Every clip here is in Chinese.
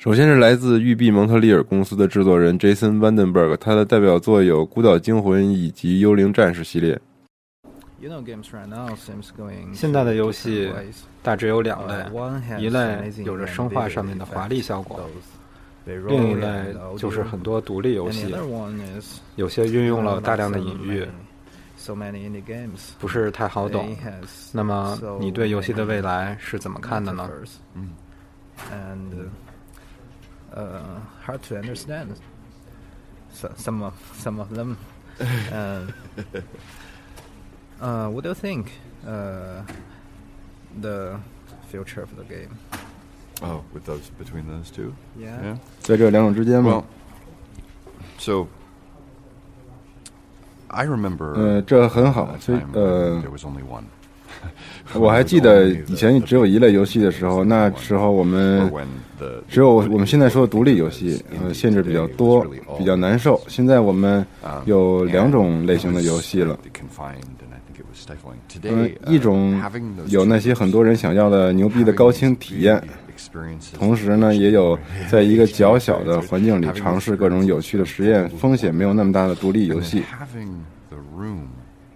首先是来自育碧蒙特利尔公司的制作人 Jason Vandenberg，他的代表作有《孤岛惊魂》以及《幽灵战士》系列。现在的游戏大致有两类，一类有着生化上面的华丽效果，另一类就是很多独立游戏，有些运用了大量的隐喻，不是太好懂。那么你对游戏的未来是怎么看的呢？嗯。uh, hard to understand. So, some of some of them. uh, uh, what do you think? Uh, the future of the game. Oh, with those between those two. Yeah. Yeah. 在这两种之间 Well, 吗？ so I remember. 呃，这很好 a。所以 time 呃 when，there was only one. 我还记得以前只有一类游戏的时候，那时候我们只有我们现在说的独立游戏，呃，限制比较多，比较难受。现在我们有两种类型的游戏了。confined and I think it was stifling. 嗯 Today,，一种有那些很多人想要的牛逼的高清体验，同时呢，也有在一个较小的环境里尝试各种有趣的实验，风险没有那么大的独立游戏。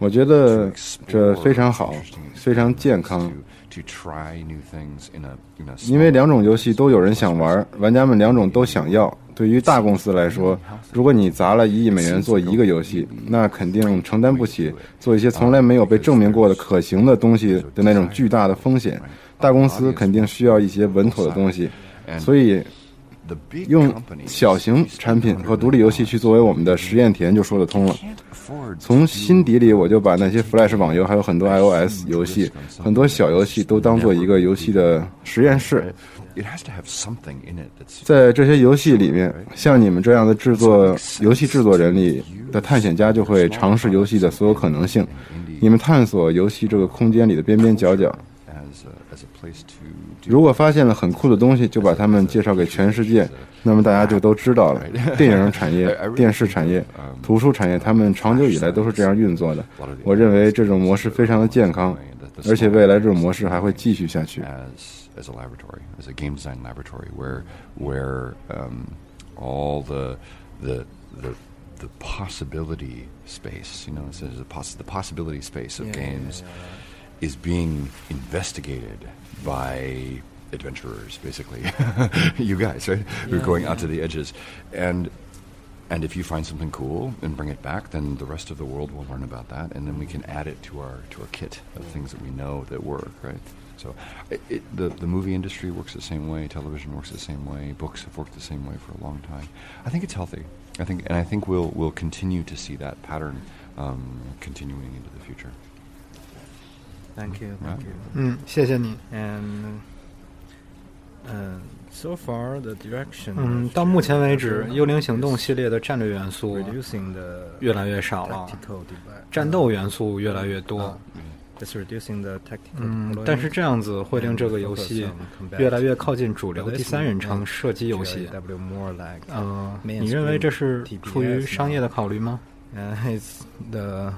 我觉得这非常好，非常健康。因为两种游戏都有人想玩，玩家们两种都想要。对于大公司来说，如果你砸了一亿美元做一个游戏，那肯定承担不起做一些从来没有被证明过的可行的东西的那种巨大的风险。大公司肯定需要一些稳妥的东西，所以用小型产品和独立游戏去作为我们的实验田就说得通了。从心底里，我就把那些 Flash 网游，还有很多 iOS 游戏，很多小游戏都当做一个游戏的实验室。在这些游戏里面，像你们这样的制作游戏制作人里的探险家，就会尝试游戏的所有可能性。你们探索游戏这个空间里的边边角角如果发现了很酷的东西，就把它们介绍给全世界，那么大家就都知道了。电影产业、电视产业、图书产业，他们长久以来都是这样运作的。我认为这种模式非常的健康，而且未来这种模式还会继续下去。 as as a laboratory, as a game design laboratory, where where um, all the the the the possibility space, you know, so there's a poss- the possibility space of games is being investigated by adventurers, basically. you guys, right? Who are going out to the edges, and and if you find something cool and bring it back, then the rest of the world will learn about that, and then we can add it to our to our kit of things that we know that work, right? So, it, it, the the movie industry works the same way. Television works the same way. Books have worked the same way for a long time. I think it's healthy. I think, and I think we'll we'll continue to see that pattern um, continuing into the future. Thank you, thank you. 嗯，谢谢你。 And Uh, so far the direction. 嗯，到目前为止，《幽灵行动》系列的战略元素 reducing the 越来越少了，战斗元素越来越多。It's reducing the tactical. 嗯但是这样子会令这个游戏越来越靠近主流第三人称射击游戏。W more like 呃，你认为这是出于商业的考虑吗？uh, it's the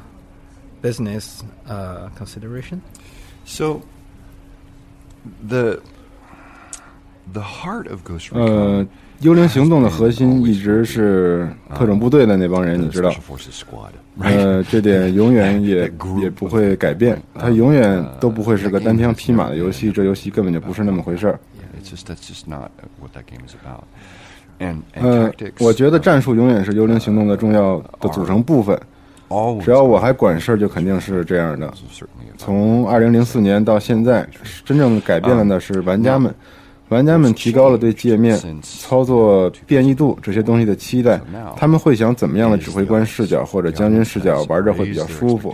business uh, consideration. So, the the heart of Ghost 呃 Recon，，幽灵行动的核心一直是特种部队的那帮人，你知道?呃，这点 永远也也不会改变，它永远都不会是个单枪匹马的游戏，这游戏根本就不是那么回事儿。It's just that's just not what that game is about. And, and 呃我觉得战术永远是幽灵行动的重要的组成部分。只要我还管事儿，就肯定是这样的。从二零零四年到现在，真正改变了的是玩家们。玩家们提高了对界面、操作变异度这些东西的期待，他们会想怎么样的指挥官视角或者将军视角玩着会比较舒服。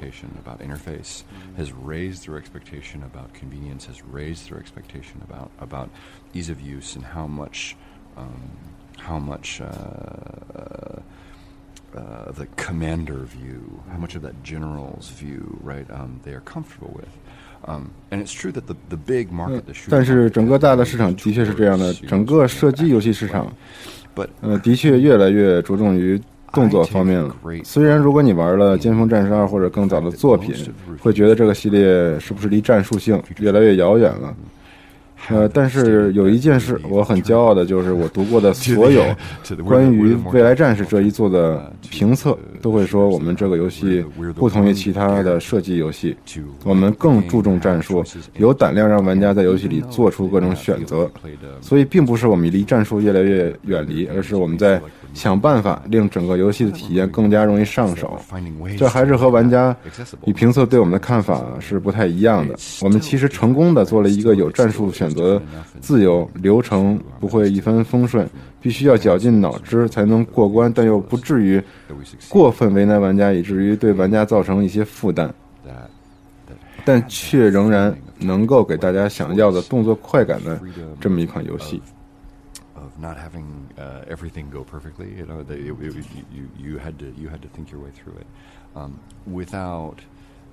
Uh, uh, the commander view, how much of that general's view, right? Um, they are comfortable with. Um, and it's true that the the big market, the 但是整个大的市场的确是这样的，整个射击游戏市场，呃，的确越来越着重于动作方面了。虽然如果你玩了《尖峰战士二》或者更早的作品，会觉得这个系列是不是离战术性越来越遥远了？呃，但是有一件事我很骄傲的，就是我读过的所有关于《未来战士》这一作的评测，都会说我们这个游戏不同于其他的射击游戏，我们更注重战术，有胆量让玩家在游戏里做出各种选择。所以，并不是我们离战术越来越远离，而是我们在。想办法令整个游戏的体验更加容易上手，这还是和玩家与评测对我们的看法是不太一样的。我们其实成功的做了一个有战术选择、自由流程不会一帆风顺，必须要绞尽脑汁才能过关，但又不至于过分为难玩家，以至于对玩家造成一些负担，但却仍然能够给大家想要的动作快感的这么一款游戏。not having uh, everything go perfectly. You know, they, it, it, you you had to you had to think your way through it um, without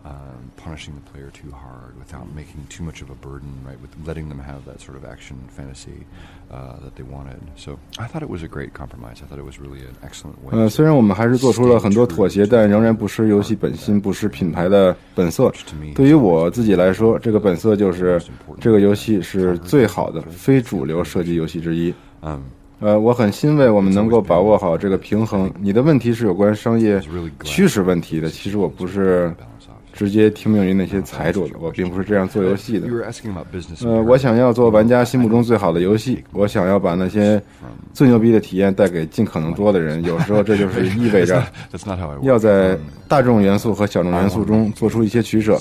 um, punishing the player too hard, without making too much of a burden, right? With letting them have that sort of action fantasy uh, that they wanted. So I thought it was a great compromise. I thought it was really an excellent way. 呃，虽然我们还是做出了很多妥协，但仍然不失游戏本心，不失品牌的本色。对于我自己来说，这个本色就是这个游戏是最好的非主流射击游戏之一。嗯， 呃，我很欣慰我们能够把握好这个平衡。你的问题是有关商业趋势问题的，其实我不是直接听命于那些财主的，我并不是这样做游戏的。呃，我想要做玩家心目中最好的游戏，我想要把那些最牛逼的体验带给尽可能多的人。有时候这就是意味着 要在大众元素和小众元素中做出一些取舍。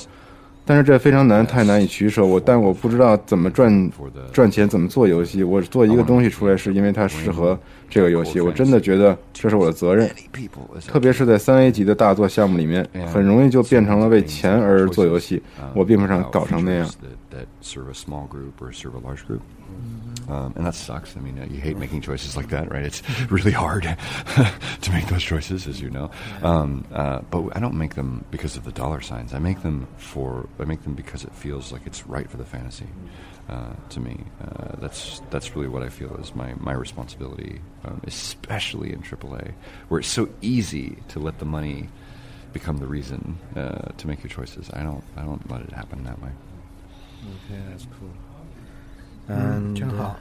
但是这非常难，太难以取舍。我，但我不知道怎么赚赚钱，怎么做游戏。我做一个东西出来，是因为它适合这个游戏。我真的觉得这是我的责任，特别是在三 A 级的大作项目里面，很容易就变成了为钱而做游戏。我并不想搞成那样。Um, and that sucks. I mean, uh, you hate making choices like that, right? It's really hard to make those choices, as you know. Um, uh, but I don't make them because of the dollar signs. I make them for I make them because it feels like it's right for the fantasy. Uh, to me, uh, that's that's really what I feel is my my responsibility, um, especially in AAA, where it's so easy to let the money become the reason uh, to make your choices. I don't I don't let it happen that way. Okay, that's cool. 嗯，真好。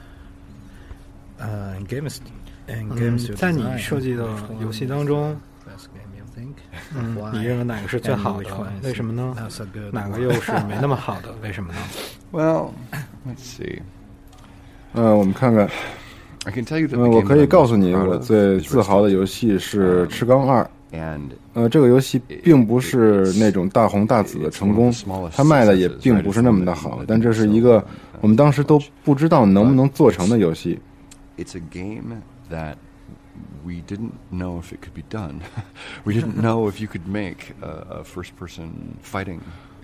呃，games，嗯，在你设计的游戏当中，嗯，你认为哪个是最好的？为什么呢？哪个又是没那么好的？为什么呢？Well, let's see. 呃，我们看看。I can tell you that. 我可以告诉你，我最自豪的游戏是《赤钢二》。呃，这个游戏并不是那种大红大紫的成功，它卖的也并不是那么的好，但这是一个我们当时都不知道能不能做成的游戏。It's a game that we didn't know if it could be done. We didn't know if you could make a first-person fighting.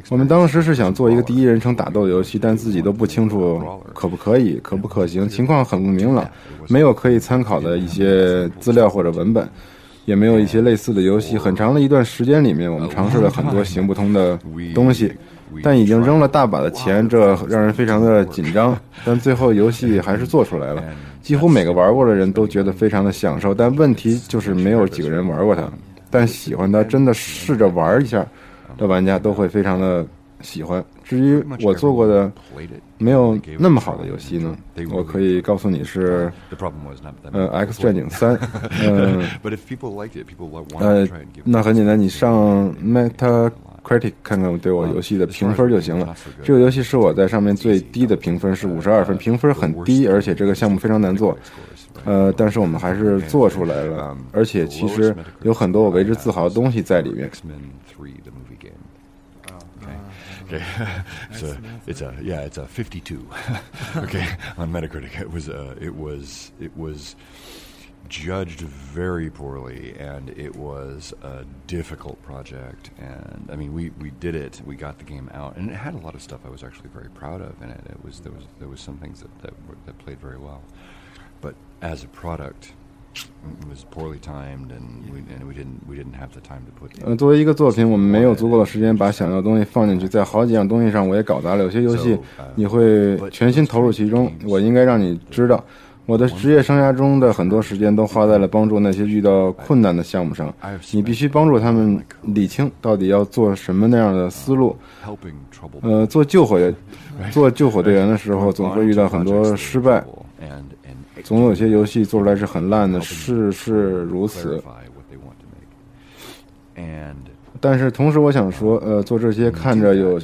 我们当时是想做一个第一人称打斗游戏，但自己都不清楚可不可以，可不可行，情况很不明朗，没有可以参考的一些资料或者文本。也没有一些类似的游戏。很长的一段时间里面，我们尝试了很多行不通的东西，但已经扔了大把的钱，这让人非常的紧张。但最后游戏还是做出来了，几乎每个玩过的人都觉得非常的享受。但问题就是没有几个人玩过它，但喜欢它，真的试着玩一下的玩家都会非常的喜欢。至于我做过的没有那么好的游戏呢，我可以告诉你是，呃，《X 战警三》。嗯，呃，那很简单，你上 Metacritic 看看对我游戏的评分就行了。这个游戏是我在上面最低的评分是五十二分，评分很低，而且这个项目非常难做。呃，但是我们还是做出来了，而且其实有很多我为之自豪的东西在里面。Okay, okay. it's a, it's a, yeah, it's a 52. okay, on Metacritic, it was, uh, it was, it was judged very poorly, and it was a difficult project. And I mean, we, we did it. We got the game out, and it had a lot of stuff I was actually very proud of in it. It was there was there was some things that that, were, that played very well, but as a product, it was poorly timed, and we and we didn't we didn't have the time to put. 呃，作为一个作品，我们没有足够的时间把想要的东西放进去，在好几样东西上我也搞砸了。有些游戏你会全心投入其中，我应该让你知道，我的职业生涯中的很多时间都花在了帮助那些遇到困难的项目上。你必须帮助他们理清到底要做什么那样的思路。呃，做救火做救火队员的时候，总会遇到很多失败总有些游戏做出来是很烂的，事事如此。但是同时，我想说，呃，做这些看着有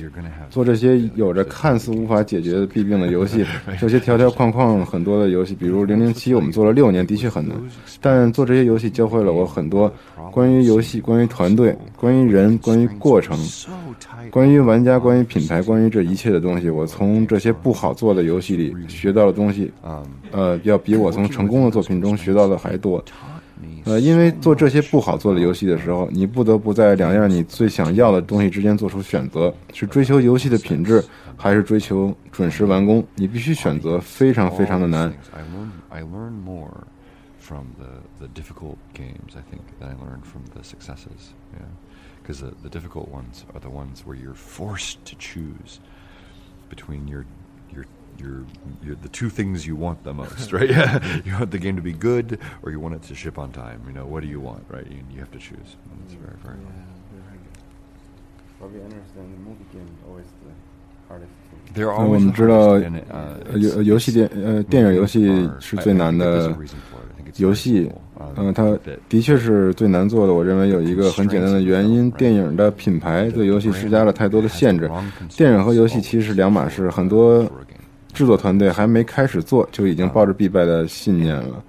做这些有着看似无法解决的弊病的游戏，这些条条框框很多的游戏，比如《零零七》，我们做了六年，的确很难。但做这些游戏教会了我很多关于游戏、关于团队、关于人、关于过程、关于玩家、关于品牌、关于这一切的东西。我从这些不好做的游戏里学到的东西，Um, 呃，要比我从成功的作品中学到的还多。呃，因为做这些不好做的游戏的时候，你不得不在两样你最想要的东西之间做出选择：是追求游戏的品质，还是追求准时完工？你必须选择，非常非常的难。From the the difficult games. I think than I learned from the successes. Yeah, because the the difficult ones are the ones where you're forced to choose between your your your, your the two things you want the most, right? Yeah, you want the game to be good, or you want it to ship on time. You know, what do you want, right? You, you have to choose. And It's very very hard. They're 呃 always 我们 the 知道 hardest, uh, 呃游游戏电呃电影游戏是最难的游戏. Um,，嗯，它的确是最难做的。我认为有一个很简单的原因，电影的品牌对游戏施加了太多的限制。电影和游戏其实是两码事，很多 game. 制作团队还没开始做，就已经抱着必败的信念了。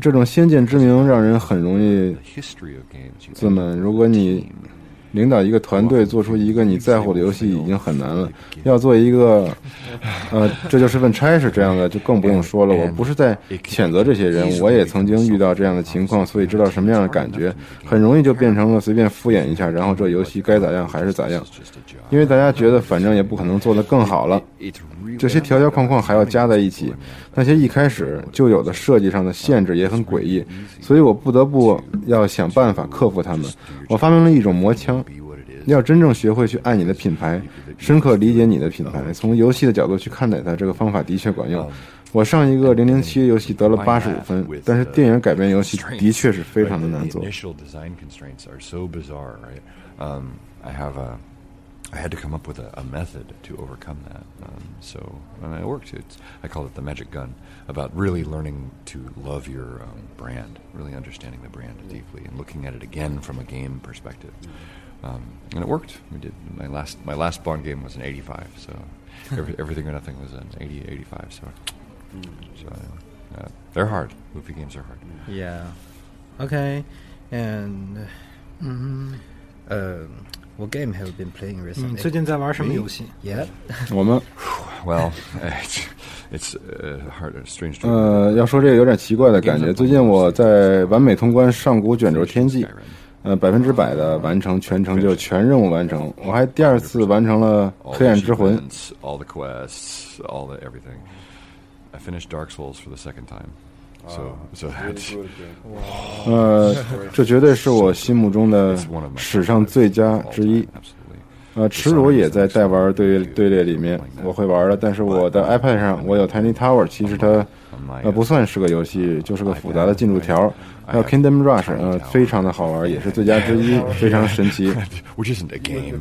这种先见之明让人很容易自满。如果你领导一个团队，做出一个你在乎的游戏已经很难了，要做一个，呃，这就是份差事这样的，就更不用说了。我不是在谴责这些人，我也曾经遇到这样的情况，所以知道什么样的感觉。很容易就变成了随便敷衍一下，然后这游戏该咋样还是咋样.因为大家觉得反正也不可能做得更好了。这些条条框框还要加在一起，那些一开始就有的设计上的限制也很诡异，所以我不得不要想办法克服它们。我发明了一种魔枪，要真正学会去爱你的品牌，深刻理解你的品牌，从游戏的角度去看待它，这个方法的确管用。我上一个零零七游戏得了八十五分，但是电影改编游戏的确是非常的难做。I have a, I had to come up with a, a method to overcome that. Um, so and it worked. It's, I call it the magic gun. About really learning to love your um, brand, really understanding the brand deeply, and looking at it again from a game perspective. Um, and it worked. We did my last my last Bond game was an 85. So every, everything or nothing was an 80, 85. So so uh, they're hard. Movie games are hard. Yeah. Okay. And mm, uh, what game have you been playing recently? 最近在玩什么游戏？Yeah. 我们 Well, it's it's uh, hard, strange to 呃要说这个有点奇怪的感觉，最近我在完美通关《上古卷轴天际》，呃百分之百的完成全程就全任务完成，我还第二次完成了《黑暗之魂》。all the quests, all the everything. I finished Dark Souls for the second time, so so that 呃这绝对是我心目中的史上最佳之一。呃，耻辱也在代玩队队列里面，我会玩的。但是我的 iPad 上我有 Tiny Tower，其实它呃不算是个游戏，就是个复杂的进度条。还有 Kingdom Rush，呃，非常的好玩，也是最佳之一，非常神奇。which isn't a game.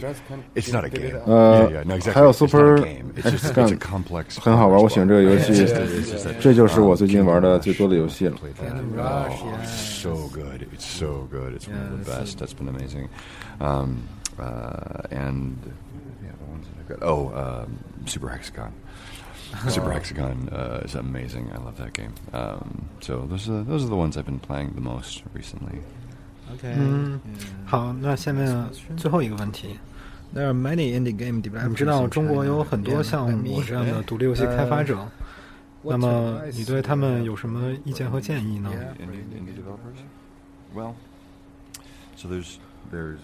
It's not a game. Uh, exactly. 还有 Super X Gun 很好玩，我喜欢这个游戏这就是我最近玩的最多的游戏了。Oh, so good. It's so good. It's one of the best. That's been amazing. Um, uh, and yeah, the ones that I've got. Oh, um, Super Hexagon. Super Hexagon uh, is amazing. I love that game. Um, so those are those are the ones I've been playing the most recently. Okay. 嗯，好，那下面最后一个问题。 There are many indie game 你 developers. 知道 in 中国 China 有很多 and 像 by 我 me. 这样的独立游戏开发者， What's 那么 advice 你对他们有什么意见和建议呢？ Indie, indie developers? Well, so there's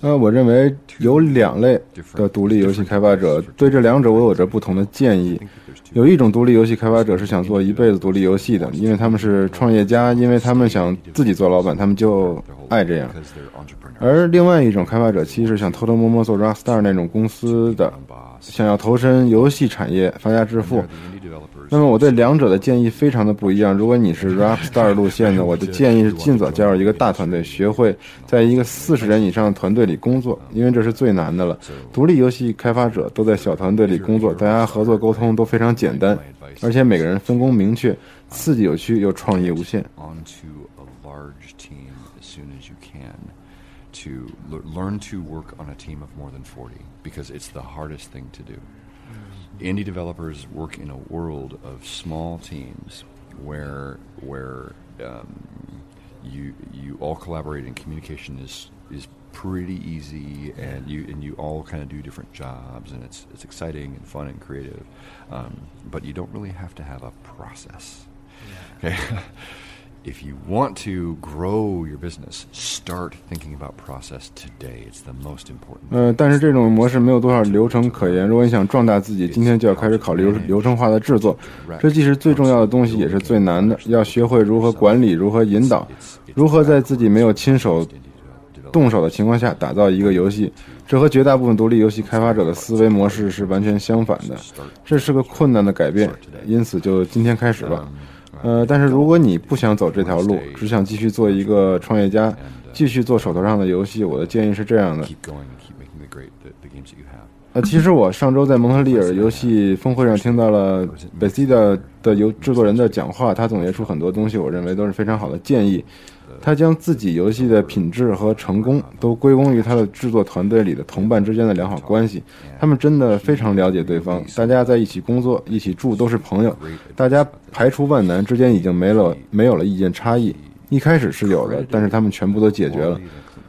呃，我认为有两类的独立游戏开发者，对这两者我有着不同的建议。有一种独立游戏开发者是想做一辈子独立游戏的，因为他们是创业家，因为他们想自己做老板，他们就爱这样。而另外一种开发者其实是想偷偷摸摸做 Rockstar 那种公司的，想要投身游戏产业发家致富那么我对两者的建议非常的不一样。如果你是 Rap Star 路线的，我的建议是尽早加入一个大团队，学会在一个四十人以上的团队里工作，因为这是最难的了。独立游戏开发者都在小团队里工作，大家合作沟通都非常简单，而且每个人分工明确，刺激有趣又创意无限。To learn to work on a team of more than because it's the hardest thing to do. Indie developers work in a world of small teams where where um, you you all collaborate and communication is is pretty easy and you and you all kind of do different jobs and it's it's exciting and fun and creative. Um, but you don't really have to have a process. Okay if you want to grow your business start thinking about process today it's the most important 呃，但是这种模式没有多少流程可言。如果你想壮大自己，今天就要开始考虑流流程化的制作，这既是最重要的东西，也是最难的。要学会如何管理，如何引导，如何在自己没有亲手动手的情况下打造一个游戏，这和绝大部分独立游戏开发者的思维模式是完全相反的。这是个困难的改变，因此就今天开始吧。呃，但是如果你不想走这条路，只想继续做一个创业家，继续做手头上的游戏，我的建议是这样的。呃，其实我上周在蒙特利尔游戏峰会上听到了 Bethesda 的游制作人的讲话，他总结出很多东西，我认为都是非常好的建议。他将自己游戏的品质和成功都归功于他的制作团队里的同伴之间的良好关系。他们真的非常了解对方，大家在一起工作、一起住都是朋友，大家排除万难之间已经没了没有了意见差异。一开始是有的，但是他们全部都解决了。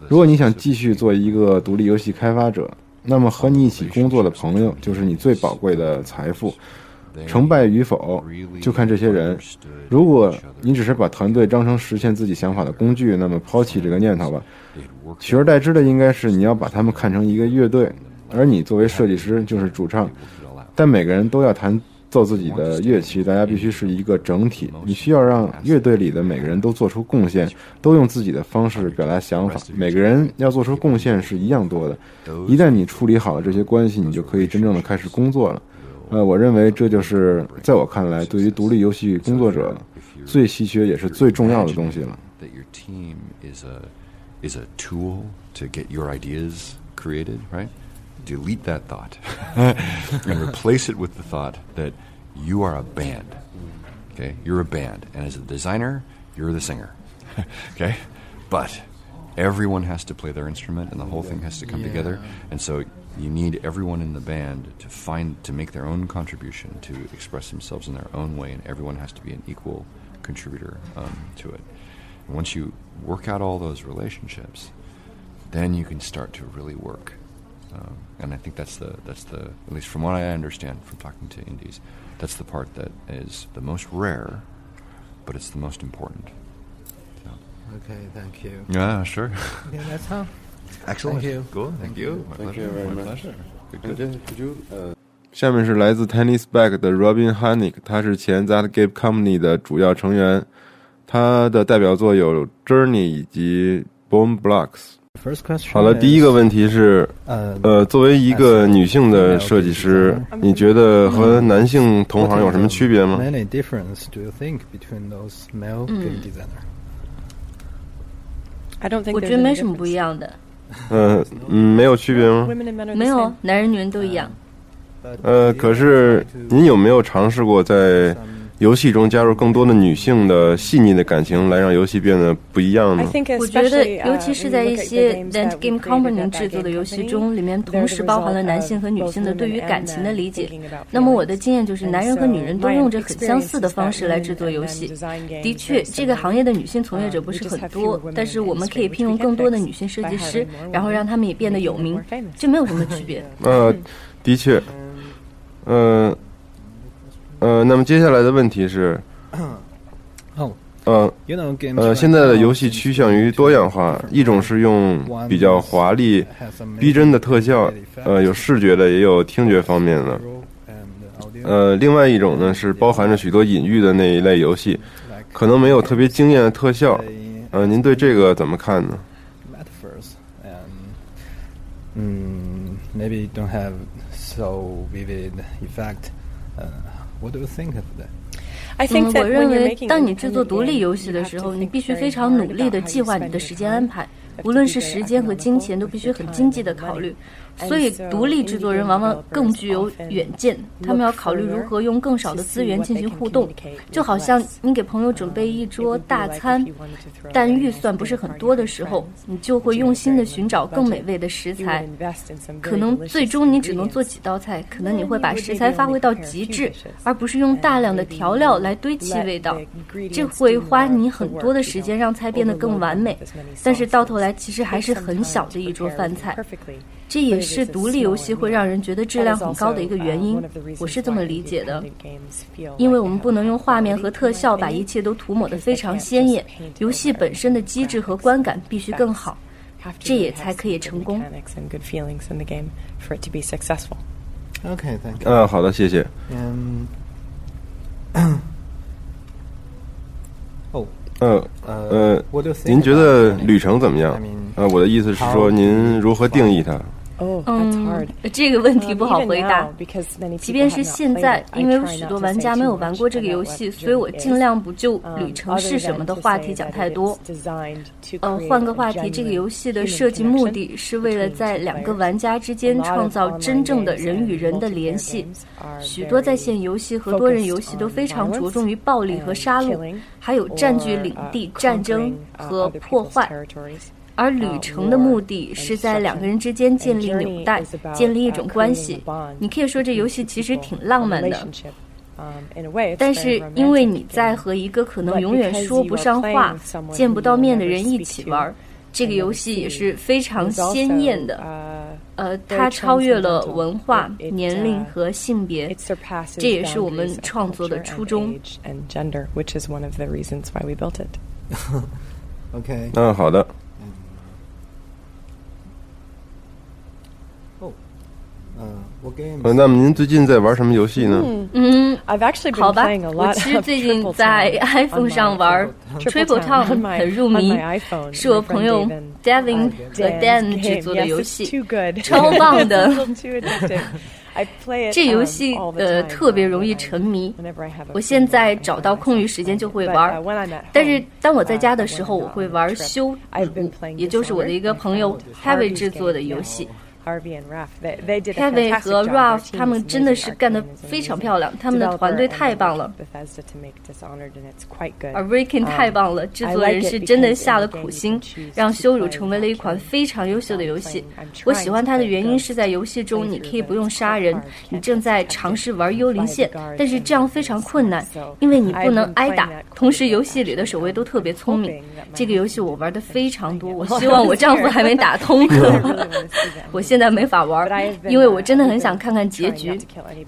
如果你想继续做一个独立游戏开发者，那么和你一起工作的朋友就是你最宝贵的财富。成败与否，就看这些人。如果你只是把团队当成实现自己想法的工具，那么抛弃这个念头吧。取而代之的应该是你要把他们看成一个乐队，而你作为设计师就是主唱。但每个人都要弹奏自己的乐器，大家必须是一个整体。你需要让乐队里的每个人都做出贡献，都用自己的方式表达想法。每个人要做出贡献是一样多的。一旦你处理好了这些关系，你就可以真正的开始工作了。呃，我认为这就是在我看来，对于独立游戏工作者最稀缺也是最重要的东西了。 that your team is a is a tool to get your ideas created, right? Delete that thought and replace it with the thought that you are a band. Okay, you're a band, and as a designer, you're the singer. okay, but everyone has to play their instrument, and the whole thing has to come together. And so you need everyone in the band to find to make their own contribution, to express themselves in their own way, and everyone has to be an equal contributor um, to it. And once you work out all those relationships, then you can start to really work. Um, and I think that's the that's the at least from what I understand from talking to indies, that's the part that is the most rare, but it's the most important. So. Okay, thank you. Yeah, sure. Okay, that's all. Excellent. Thank you. Cool. Thank you. My Thank pleasure. you very My much. pleasure. Good, good. 呃，下面是来自 Tennis Back 的 Robin Hannick，他是前 That Game Company 的主要成员，他的代表作有 Journey 以及 Bone Blocks。First question. 好了，第一个问题是，呃呃，作为一个女性的设计师，你觉得和男性同行有什么区别吗？Many difference do you think between those male game designer? I don't think 我觉得没什么不一样的，嗯嗯，没有区别吗没有男人女人都一样。呃，可是您有没有尝试过在游戏中加入更多的女性的细腻的感情，来让游戏变得不一样呢？我觉得，尤其是在一些 Land Game Company 制作的游戏中，里面同时包含了男性和女性的对于感情的理解。那么我的经验就是，男人和女人都用着很相似的方式来制作游戏。的确，这个行业的女性从业者不是很多，但是我们可以聘用更多的女性设计师，然后让他们也变得有名，这没有什么区别。呃，的确，嗯。呃，那么接下来的问题是，嗯，呃，呃，现在的游戏趋向于多样化，一种是用比较华丽、逼真的特效，呃，有视觉的，也有听觉方面的，呃，另外一种呢是包含着许多隐喻的那一类游戏，可能没有特别惊艳的特效，呃，您对这个怎么看呢？嗯，maybe don't have so vivid effect，呃。What do you think of that? 嗯，我认为，当你制作独立游戏的时候，你必须非常努力的计划你的时间安排，无论是时间和金钱，都必须很经济的考虑。所以，独立制作人往往更具有远见，他们要考虑如何用更少的资源进行互动。就好像你给朋友准备一桌大餐，但预算不是很多的时候，你就会用心的寻找更美味的食材。可能最终你只能做几道菜，可能你会把食材发挥到极致，而不是用大量的调料来堆砌味道。这会花你很多的时间让菜变得更完美，但是到头来其实还是很小的一桌饭菜。这也是独立游戏会让人觉得质量很高的一个原因，我是这么理解的。因为我们不能用画面和特效把一切都涂抹得非常鲜艳，游戏本身的机制和观感必须更好，这也才可以成功。OK，嗯，好的，谢谢。嗯，哦，呃呃，您觉得旅程怎么样？呃，我的意思是说，您如何定义它？嗯，这个问题不好回答。即便是现在，因为有许多玩家没有玩过这个游戏，所以我尽量不就旅程是什么的话题讲太多。呃，换个话题，这个游戏的设计目的是为了在两个玩家之间创造真正的人与人的联系。许多在线游戏和多人游戏都非常着重于暴力和杀戮，还有占据领地、战争和破坏。而旅程的目的是在两个人之间建立纽带，建立一种关系。你可以说这游戏其实挺浪漫的，但是因为你在和一个可能永远说不上话、见不到面的人一起玩，这个游戏也是非常鲜艳的。呃，它超越了文化、年龄和性别，这也是我们创作的初衷。OK，嗯，好的。呃，那么您最近在玩什么游戏呢？嗯，好吧，我其实最近在 iPhone 上玩 Triple Town，很入迷，是我朋友 Devin 和 Dan 制作的游戏，超棒的。这游戏呃特别容易沉迷，我现在找到空余时间就会玩，但是当我在家的时候，我会玩修，也就是我的一个朋友 Heavy 制作的游戏。Kevin 和 Ralph 他们真的是干得非常漂亮，他们的团队太棒了。而 r i k i n 太棒了，制作人是真的下了苦心，让羞辱成为了一款非常优秀的游戏。我喜欢它的原因是在游戏中你可以不用杀人，你正在尝试玩幽灵线，但是这样非常困难，因为你不能挨打。同时，游戏里的守卫都特别聪明。这个游戏我玩的非常多，我希望我丈夫还没打通。我。现在没法玩，因为我真的很想看看结局。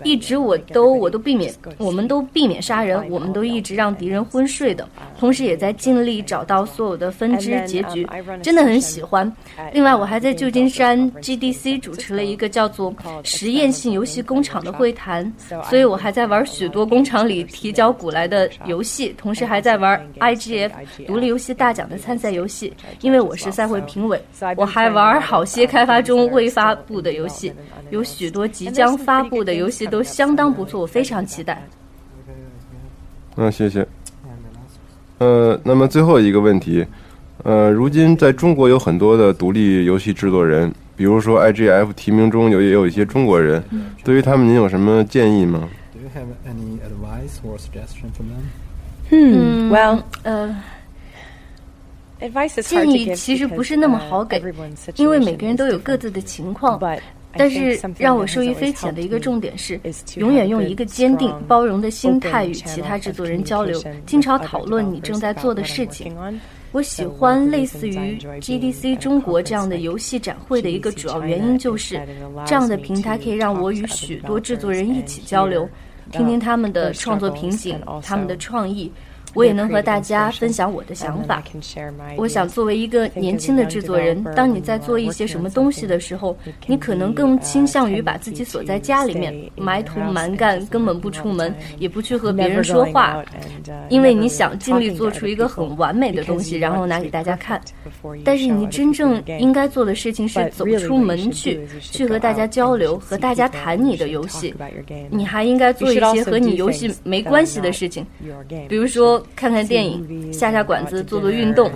一直我都我都避免，我们都避免杀人，我们都一直让敌人昏睡的，同时也在尽力找到所有的分支结局。真的很喜欢。另外，我还在旧金山 GDC 主持了一个叫做“实验性游戏工厂”的会谈，所以我还在玩许多工厂里提交古来的游戏，同时还在玩 IGF 独立游戏大奖的参赛游戏，因为我是赛会评委。我还玩好些开发中未。发布的游戏有许多，即将发布的游戏都相当不错，我非常期待。嗯谢谢。呃，那么最后一个问题，呃，如今在中国有很多的独立游戏制作人，比如说 IGF 提名中有也有一些中国人，对于他们您有什么建议吗？you have any advice or suggestion for them? Hmm. Well, 呃。建议其实不是那么好给，因为每个人都有各自的情况。但是让我受益匪浅的一个重点是，永远用一个坚定、包容的心态与其他制作人交流，经常讨论你正在做的事情。我喜欢类似于 GDC 中国这样的游戏展会的一个主要原因就是，这样的平台可以让我与许多制作人一起交流，听听他们的创作瓶颈、他们的创意。我也能和大家分享我的想法。我想，作为一个年轻的制作人，当你在做一些什么东西的时候，你可能更倾向于把自己锁在家里面，埋头蛮干，根本不出门，也不去和别人说话，因为你想尽力做出一个很完美的东西，然后拿给大家看。但是你真正应该做的事情是走出门去，去和大家交流，和大家谈你的游戏。你还应该做一些和你游戏没关系的事情，比如说。看看电影，下下馆子，做做运动。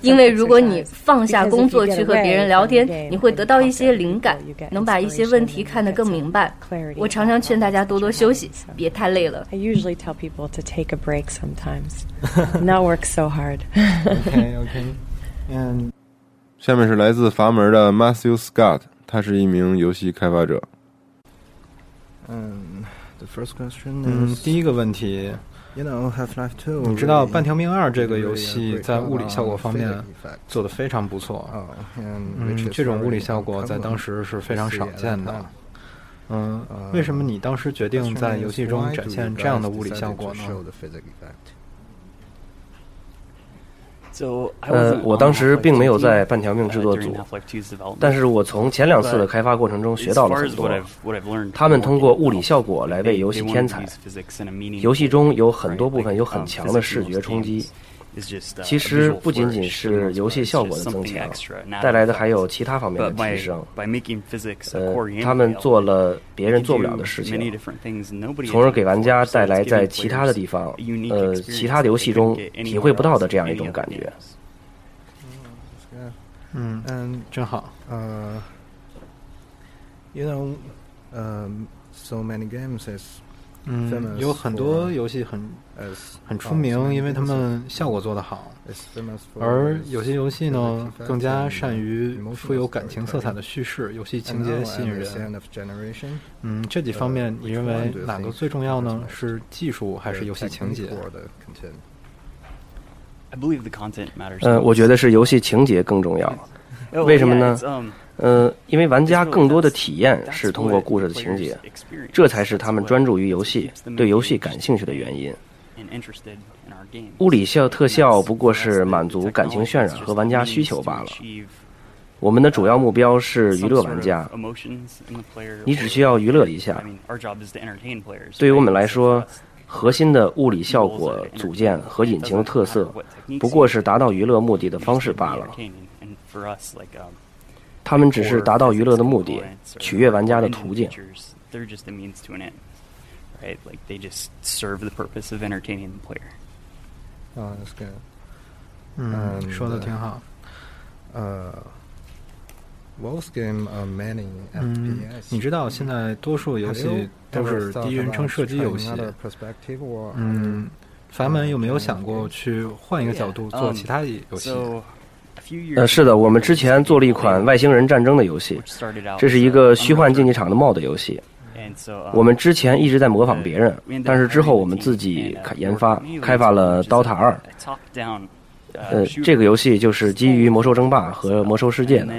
因为如果你放下工作去和别人聊天，你会得到一些灵感，能把一些问题看得更明白。我常常劝大家多多休息，别太累了。I usually tell people to take a break sometimes, not work so hard. Okay, okay. And 下面是来自阀门的 Matthew Scott，他是一名游戏开发者。嗯，the first question 嗯，第一个问题。你知道《半条命二》这个游戏在物理效果方面做的非常不错。嗯，这种物理效果在当时是非常少见的。嗯，为什么你当时决定在游戏中展现这样的物理效果呢？呃，我当时并没有在半条命制作组，但是我从前两次的开发过程中学到了很多。他们通过物理效果来为游戏添彩，游戏中有很多部分有很强的视觉冲击。其实不仅仅是游戏效果的增强，带来的还有其他方面的提升。呃，他们做了别人做不了的事情，从而给玩家带来在其他的地方，呃，其他的游戏中体会不到的这样一种感觉。嗯嗯，真好。呃，You know, um, so many games is 嗯，有很多游戏很很出名，因为他们效果做得好。而有些游戏呢，更加善于富有感情色彩的叙事，游戏情节吸引人。嗯，这几方面你认为哪个最重要呢？是技术还是游戏情节？嗯，我觉得是游戏情节更重要。为什么呢？呃，因为玩家更多的体验是通过故事的情节，这才是他们专注于游戏、对游戏感兴趣的原因。物理效特效不过是满足感情渲染和玩家需求罢了。我们的主要目标是娱乐玩家，你只需要娱乐一下。对于我们来说，核心的物理效果组件和引擎的特色，不过是达到娱乐目的的方式罢了。他们只是达到娱乐的目的，取悦玩家的途径。啊，That's good。嗯，说的挺好。呃，Most game are many FPS。你知道现在多数游戏都是第一人称射击游戏。嗯，凡门有没有想过去换一个角度做其他游戏？呃，是的，我们之前做了一款外星人战争的游戏，这是一个虚幻竞技场的 MOD 游戏。我们之前一直在模仿别人，但是之后我们自己研发开发了 DOTA 二。呃，这个游戏就是基于魔兽争霸和魔兽世界的。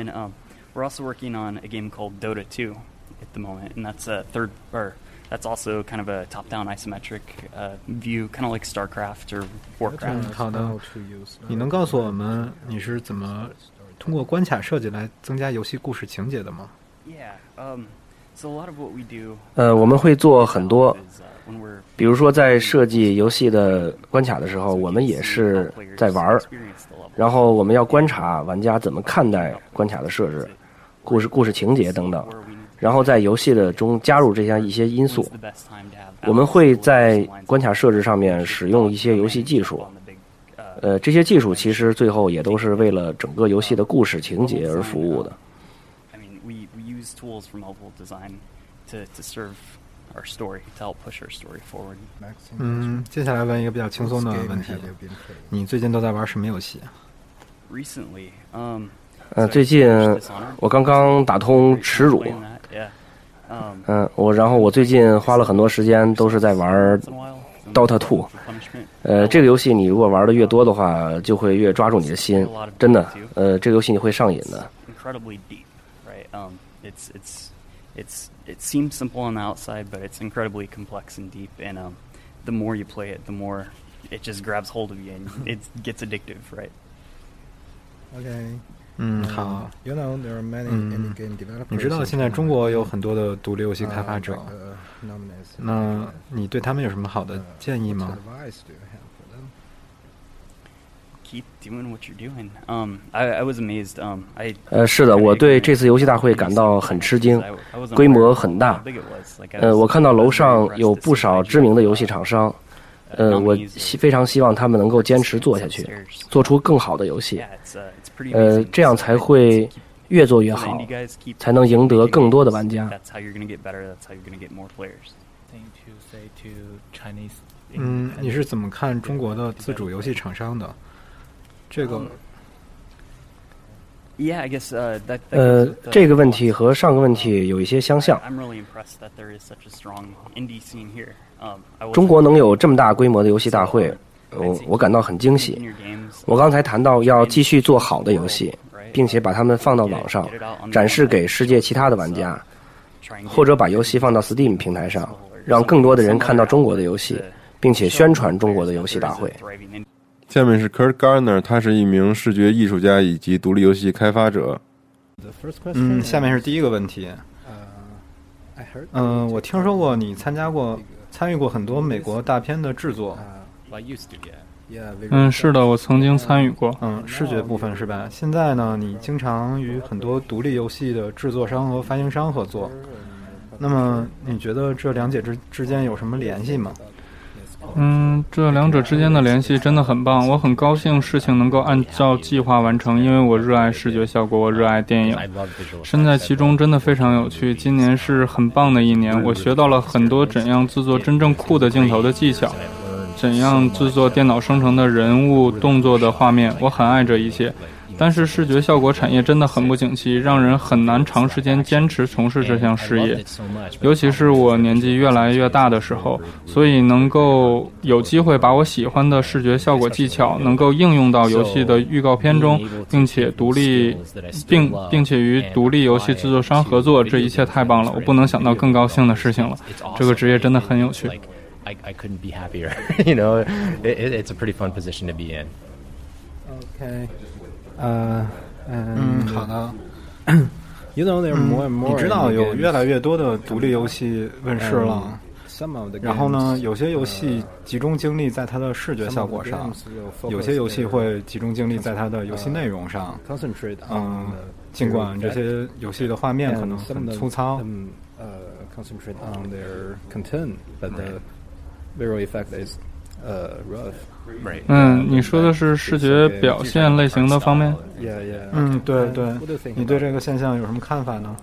That's also kind of a top-down isometric uh, view, kind of like StarCraft or Warcraft. 好的，你能告诉我们你是怎么通过关卡设计来增加游戏故事情节的吗？Yeah, um, so a lot of what we do. 呃，我们会做很多，比如说在设计游戏的关卡的时候，我们也是在玩儿，然后我们要观察玩家怎么看待关卡的设置、故事、故事情节等等。然后在游戏的中加入这样一些因素，我们会在关卡设置上面使用一些游戏技术，呃，这些技术其实最后也都是为了整个游戏的故事情节而服务的。our story to help push our story forward. 嗯，接下来问一个比较轻松的问题，你最近都在玩什么游戏？Recently, um. 呃，最近我刚刚打通耻辱。嗯，我然后我最近花了很多时间都是在玩 Dota Two。呃，这个游戏你如果玩的越多的话，就会越抓住你的心，真的。呃，这个游戏你会上瘾的。Incredibly deep, right? Um, it's it's it's it seems simple on the outside, but it's incredibly complex and deep. And um, the more you play it, the more it just grabs hold of you and it gets addictive, right? Okay. 嗯，好。嗯，你知道现在中国有很多的独立游戏开发者，那你对他们有什么好的建议吗？Keep doing what you're doing. Um, I I was amazed. Um, I 呃，是的，我对这次游戏大会感到很吃惊，规模很大。呃，我看到楼上有不少知名的游戏厂商。呃，我希非常希望他们能够坚持做下去，做出更好的游戏。呃，这样才会越做越好，才能赢得更多的玩家。嗯，你是怎么看中国的自主游戏厂商的？这个呃，这个问题和上个问题有一些相像。中国能有这么大规模的游戏大会，我我感到很惊喜。我刚才谈到要继续做好的游戏，并且把它们放到网上，展示给世界其他的玩家，或者把游戏放到 Steam 平台上，让更多的人看到中国的游戏，并且宣传中国的游戏大会。下面是 Kurt Garner，他是一名视觉艺术家以及独立游戏开发者。嗯，下面是第一个问题。嗯，我听说过你参加过。参与过很多美国大片的制作。嗯，是的，我曾经参与过。嗯，视觉部分是吧？现在呢，你经常与很多独立游戏的制作商和发行商合作。那么，你觉得这两者之之间有什么联系吗？嗯，这两者之间的联系真的很棒，我很高兴事情能够按照计划完成，因为我热爱视觉效果，我热爱电影，身在其中真的非常有趣。今年是很棒的一年，我学到了很多怎样制作真正酷的镜头的技巧，怎样制作电脑生成的人物动作的画面，我很爱这一切。但是视觉效果产业真的很不景气，让人很难长时间坚持从事这项事业。尤其是我年纪越来越大的时候，所以能够有机会把我喜欢的视觉效果技巧能够应用到游戏的预告片中，并且独立，并并且与独立游戏制作商合作，这一切太棒了！我不能想到更高兴的事情了。这个职业真的很有趣。I I couldn't be happier. You know, it it's a pretty fun position to be in. Okay. 呃，嗯，好的。You know, there more and more. 你知道有越来越多的独立游戏问世了。然后呢，有些游戏集中精力在它的视觉效果上，有些游戏会集中精力在它的游戏内容上。嗯，尽管这些游戏的画面可能很粗糙。呃，concentrate on their content, but the visual effect is 呃，rough。嗯，你说的是视觉表现类型的方面。嗯，对对。你对这个现象有什么看法呢？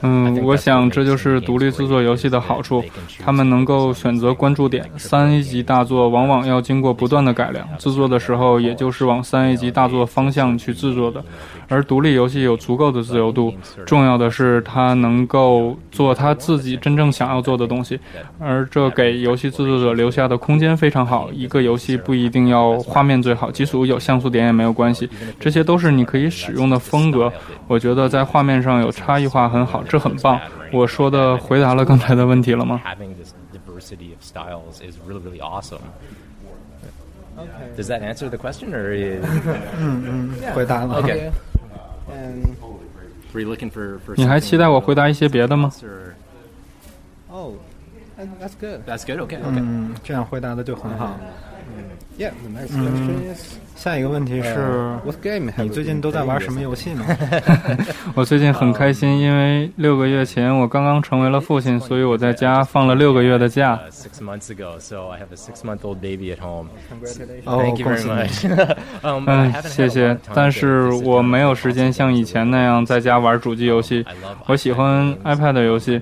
嗯，我想这就是独立制作游戏的好处，他们能够选择关注点。三 A 级大作往往要经过不断的改良，制作的时候也就是往三 A 级大作方向去制作的。而独立游戏有足够的自由度，重要的是它能够做他自己真正想要做的东西，而这给游戏制作者留下的空间非常好。一个游戏。不一定要画面最好，即使有像素点也没有关系，这些都是你可以使用的风格。我觉得在画面上有差异化很好，这很棒。我说的回答了刚才的问题了吗？Does that answer the question, or? 嗯嗯，回答了。Okay. Were you looking for? 你还期待我回答一些别的吗？Oh, that's good. That's good. Okay. Okay. 嗯，这样回答的就很好。Yeah, the next question is. 下一个问题是，你最近都在玩什么游戏呢？我最近很开心，因为六个月前我刚刚成为了父亲，所以我在家放了六个月的假。哦，恭喜！嗯，谢谢。但是我没有时间像以前那样在家玩主机游戏。我喜欢 iPad 游戏，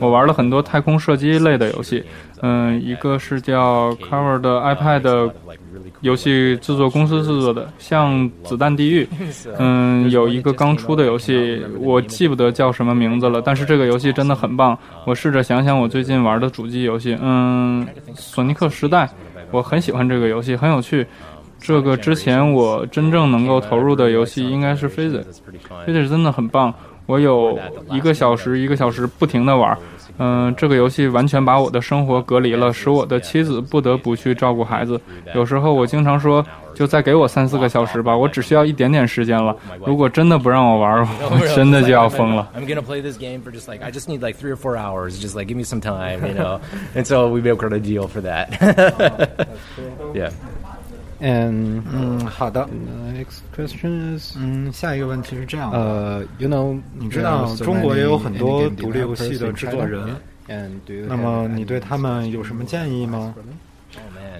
我玩了很多太空射击类的游戏。嗯，一个是叫 Cover 的 iPad。游戏制作公司制作的，像《子弹地狱》，嗯，有一个刚出的游戏，我记不得叫什么名字了，但是这个游戏真的很棒。我试着想想我最近玩的主机游戏，嗯，《索尼克时代》，我很喜欢这个游戏，很有趣。这个之前我真正能够投入的游戏应该是《Physics》，《Physics》真的很棒，我有一个小时一个小时不停的玩。嗯，这个游戏完全把我的生活隔离了，使我的妻子不得不去照顾孩子。有时候我经常说，就再给我三四个小时吧，我只需要一点点时间了。如果真的不让我玩，我真的就要疯了。I'm gonna play this game for just like I just need like three or four hours, just like give me some time, you know. And so we make a deal for that. Yeah. 嗯嗯，好的。Next question is，嗯，下一个问题是这样。呃，You know，你知道中国也有很多独立游戏的制作人，那么你对他们有什么建议吗？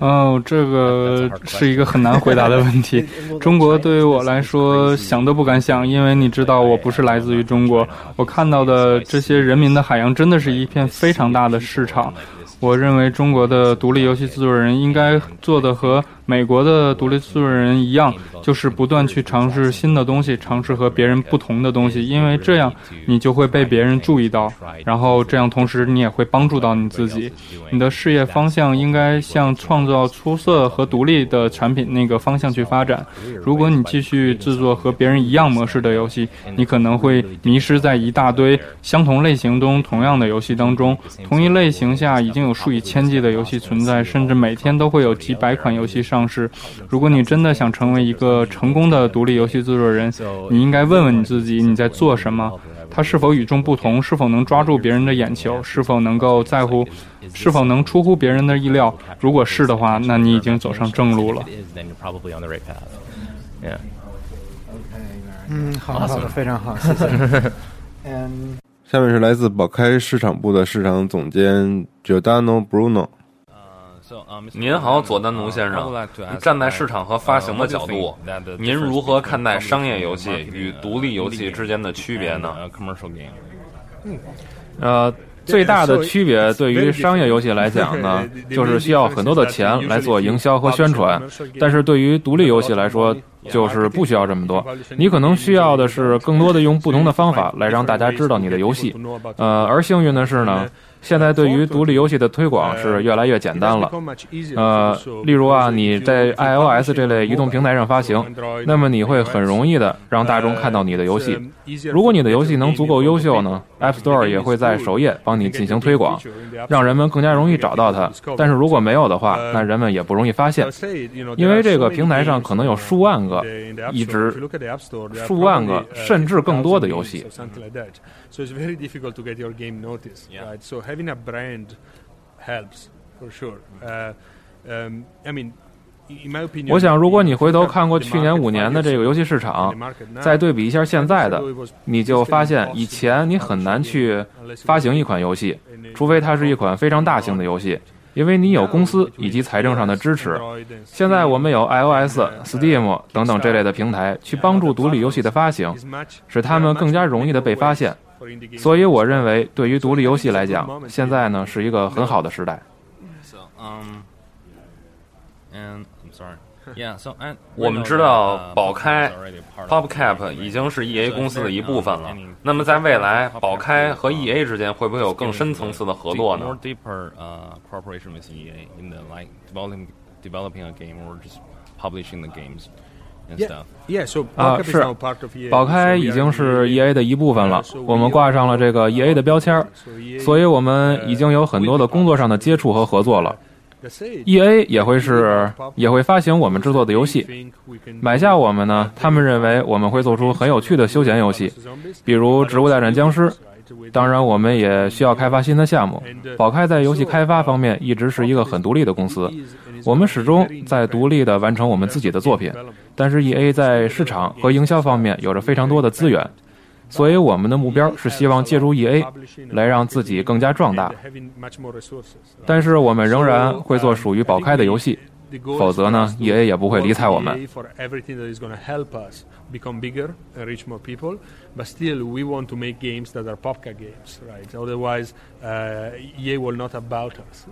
哦，这个是一个很难回答的问题。中国对于我来说想都不敢想，因为你知道我不是来自于中国。我看到的这些人民的海洋，真的是一片非常大的市场。我认为中国的独立游戏制作人应该做的和。美国的独立制作人一样，就是不断去尝试新的东西，尝试和别人不同的东西，因为这样你就会被别人注意到，然后这样同时你也会帮助到你自己。你的事业方向应该向创造出色和独立的产品那个方向去发展。如果你继续制作和别人一样模式的游戏，你可能会迷失在一大堆相同类型中同样的游戏当中。同一类型下已经有数以千计的游戏存在，甚至每天都会有几百款游戏。上市。如果你真的想成为一个成功的独立游戏制作人，你应该问问你自己：你在做什么？它是否与众不同？是否能抓住别人的眼球？是否能够在乎？是否能出乎别人的意料？如果是的话，那你已经走上正路了。嗯，好好的，非常好，谢谢。嗯，下面是来自宝开市场部的市场总监 Giordano Bruno。您好，佐丹奴先生。站在市场和发行的角度，您如何看待商业游戏与独立游戏之间的区别呢？呃，最大的区别对于商业游戏来讲呢，就是需要很多的钱来做营销和宣传；但是对于独立游戏来说，就是不需要这么多。你可能需要的是更多的用不同的方法来让大家知道你的游戏。呃，而幸运的是呢。现在对于独立游戏的推广是越来越简单了，呃，例如啊，你在 iOS 这类移动平台上发行，那么你会很容易的让大众看到你的游戏。如果你的游戏能足够优秀呢，App Store 也会在首页帮你进行推广，让人们更加容易找到它。但是如果没有的话，那人们也不容易发现，因为这个平台上可能有数万个，一直数万个甚至更多的游戏。Having a brand helps for sure. Uh, um, I mean. 我想，如果你回头看过去年五年的这个游戏市场，再对比一下现在的，你就发现以前你很难去发行一款游戏，除非它是一款非常大型的游戏，因为你有公司以及财政上的支持。现在我们有 iOS、Steam 等等这类的平台去帮助独立游戏的发行，使他们更加容易的被发现。所以，我认为对于独立游戏来讲，现在呢是一个很好的时代。我们知道宝开 PopCap 已经是 EA 公司的一部分了。那么，在未来，宝开和 EA 之间会不会有更深层次的合作呢？啊，是宝开已经是 E A 的一部分了。我们挂上了这个 E A 的标签，所以我们已经有很多的工作上的接触和合作了。E A 也会是也会发行我们制作的游戏，买下我们呢，他们认为我们会做出很有趣的休闲游戏，比如《植物大战僵尸》。当然，我们也需要开发新的项目。宝开在游戏开发方面一直是一个很独立的公司。我们始终在独立的完成我们自己的作品，但是 E A 在市场和营销方面有着非常多的资源，所以我们的目标是希望借助 E A 来让自己更加壮大。但是我们仍然会做属于宝开的游戏。否则呢，E A 也不会理睬我们。become bigger and reach more people. But still, we want to make games that are Popka games, right? Otherwise, uh, EA will not about us.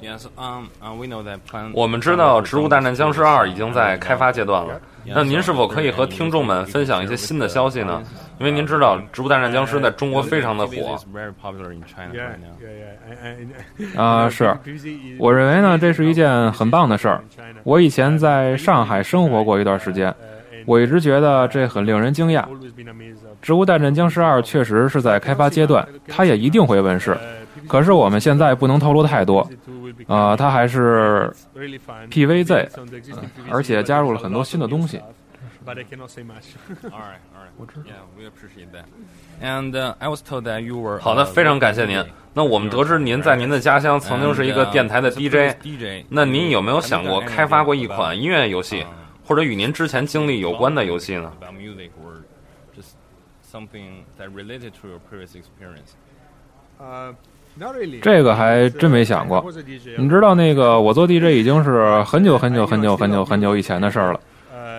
Yes, um, we know that. 我们知道《植物大战僵尸二》已经在开发阶段了。那您是否可以和听众们分享一些新的消息呢？因为您知道，《植物大战僵尸》在中国非常的火。啊，是。我认为呢，这是一件很棒的事儿。我以前在上海生活过一段时间。我一直觉得这很令人惊讶，《植物大战僵尸二》确实是在开发阶段，它也一定会问世。可是我们现在不能透露太多，啊，它还是 PVZ，而且加入了很多新的东西。好的，非常感谢您。那我们得知您在您的家乡曾经是一个电台的 DJ，那您有没有想过开发过一款音乐游戏？或者与您之前经历有关的游戏呢？这个还真没想过。你知道，那个我做 DJ 已经是很久很久很久很久很久以前的事儿了。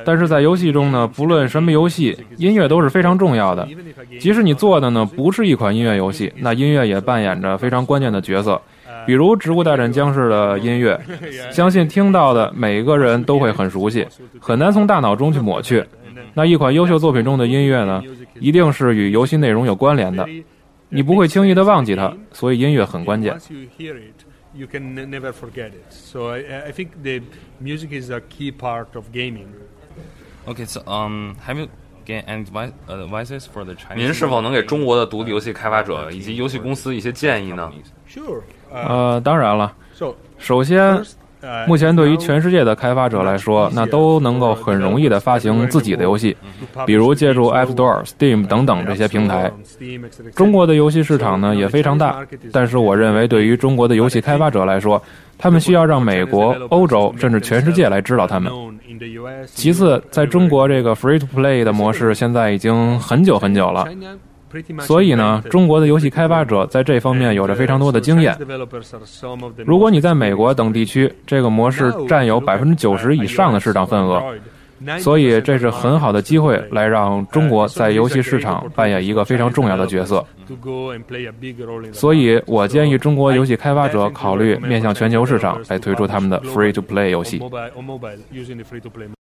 但是在游戏中呢，不论什么游戏，音乐都是非常重要的。即使你做的呢不是一款音乐游戏，那音乐也扮演着非常关键的角色。比如《植物大战僵尸》的音乐，相信听到的每一个人都会很熟悉，很难从大脑中去抹去。那一款优秀作品中的音乐呢，一定是与游戏内容有关联的，你不会轻易的忘记它，所以音乐很关键。Okay, um, have you get any advices for the Chinese? 您是否能给中国的独立游戏开发者以及游戏公司一些建议呢？Sure. 呃，当然了。首先，目前对于全世界的开发者来说，那都能够很容易的发行自己的游戏，比如借助 App Store、Steam 等等这些平台。中国的游戏市场呢也非常大，但是我认为对于中国的游戏开发者来说，他们需要让美国、欧洲甚至全世界来知道他们。其次，在中国这个 Free to Play 的模式现在已经很久很久了。所以呢，中国的游戏开发者在这方面有着非常多的经验。如果你在美国等地区，这个模式占有百分之九十以上的市场份额，所以这是很好的机会来让中国在游戏市场扮演一个非常重要的角色。所以我建议中国游戏开发者考虑面向全球市场来推出他们的 Free to Play 游戏。